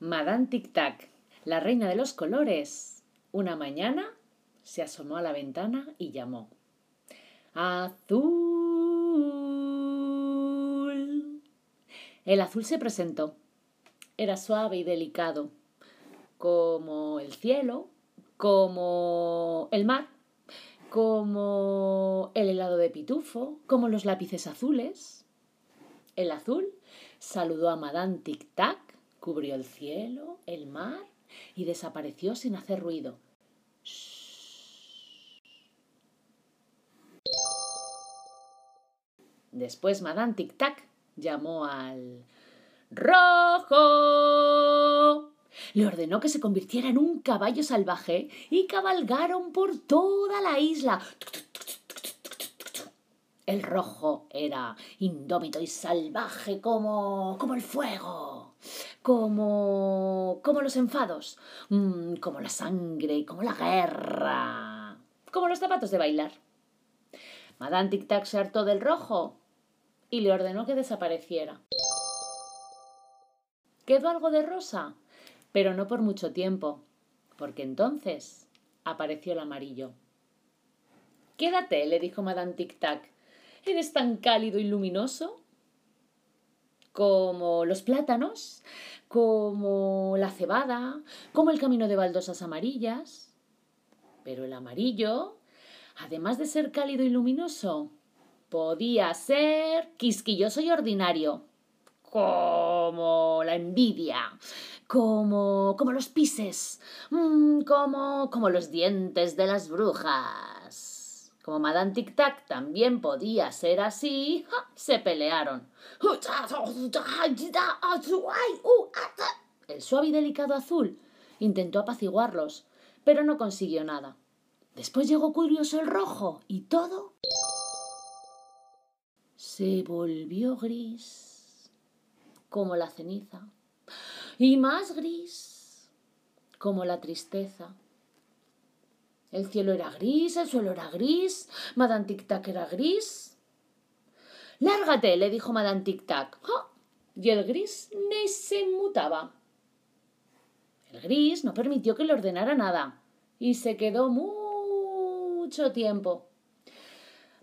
Madame Tic Tac, la reina de los colores, una mañana se asomó a la ventana y llamó. Azul. El azul se presentó. Era suave y delicado, como el cielo, como el mar, como el helado de pitufo, como los lápices azules. El azul saludó a Madame Tic Tac, cubrió el cielo, el mar y desapareció sin hacer ruido. Después Madame Tic Tac llamó al rojo. Le ordenó que se convirtiera en un caballo salvaje y cabalgaron por toda la isla. El rojo era indómito y salvaje como como el fuego, como como los enfados, mm, como la sangre, como la guerra, como los zapatos de bailar. Madame Tic Tac se hartó del rojo y le ordenó que desapareciera. Quedó algo de rosa, pero no por mucho tiempo, porque entonces apareció el amarillo. Quédate, le dijo Madame Tic Tac. Eres tan cálido y luminoso como los plátanos, como la cebada, como el camino de baldosas amarillas. Pero el amarillo, además de ser cálido y luminoso, podía ser quisquilloso y ordinario, como la envidia, como, como los pises, mm, como, como los dientes de las brujas. Como Madame Tic Tac también podía ser así, se pelearon. El suave y delicado azul intentó apaciguarlos, pero no consiguió nada. Después llegó curioso el rojo y todo se volvió gris como la ceniza y más gris como la tristeza. El cielo era gris, el suelo era gris, Madame Tic Tac era gris. Lárgate, le dijo Madame Tic Tac. Y el gris ni se mutaba. El gris no permitió que le ordenara nada y se quedó mucho tiempo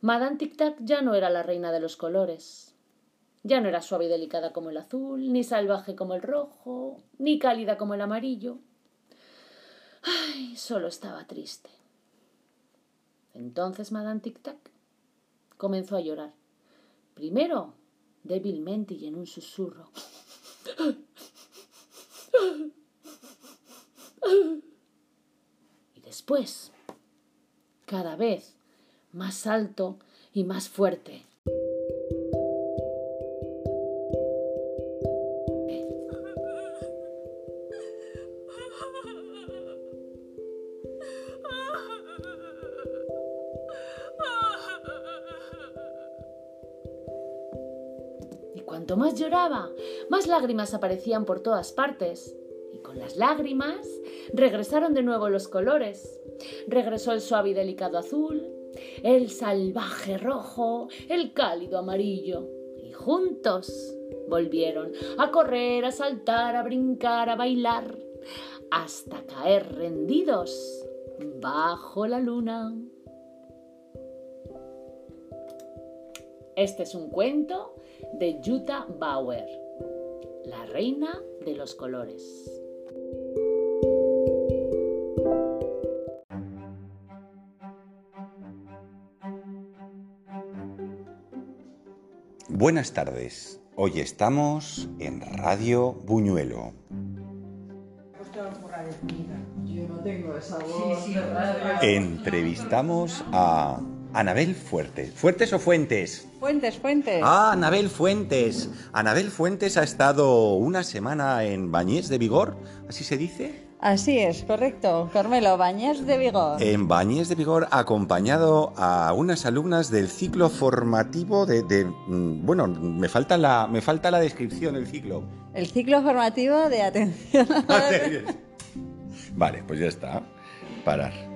Madame Tic Tac ya no era la reina de los colores. Ya no era suave y delicada como el azul, ni salvaje como el rojo, ni cálida como el amarillo. Ay, solo estaba triste. Entonces Madame Tic Tac comenzó a llorar. Primero, débilmente y en un susurro. Y después, cada vez más alto y más fuerte. Cuanto más lloraba, más lágrimas aparecían por todas partes. Y con las lágrimas regresaron de nuevo los colores. Regresó el suave y delicado azul, el salvaje rojo, el cálido amarillo. Y juntos volvieron a correr, a saltar, a brincar, a bailar, hasta caer rendidos bajo la luna. Este es un cuento de Jutta Bauer, la reina de los colores. Buenas tardes. Hoy estamos en Radio Buñuelo. Entrevistamos a Anabel Fuertes. ¿Fuertes o Fuentes? Fuentes, Fuentes. Ah, Anabel Fuentes. Anabel Fuentes ha estado una semana en Bañés de Vigor, ¿así se dice? Así es, correcto. Carmelo, Bañés de Vigor. En Bañés de Vigor, acompañado a unas alumnas del ciclo formativo de, mm, bueno, me falta la, me falta la descripción del ciclo. El ciclo formativo de atención. vale, pues ya está. Parar.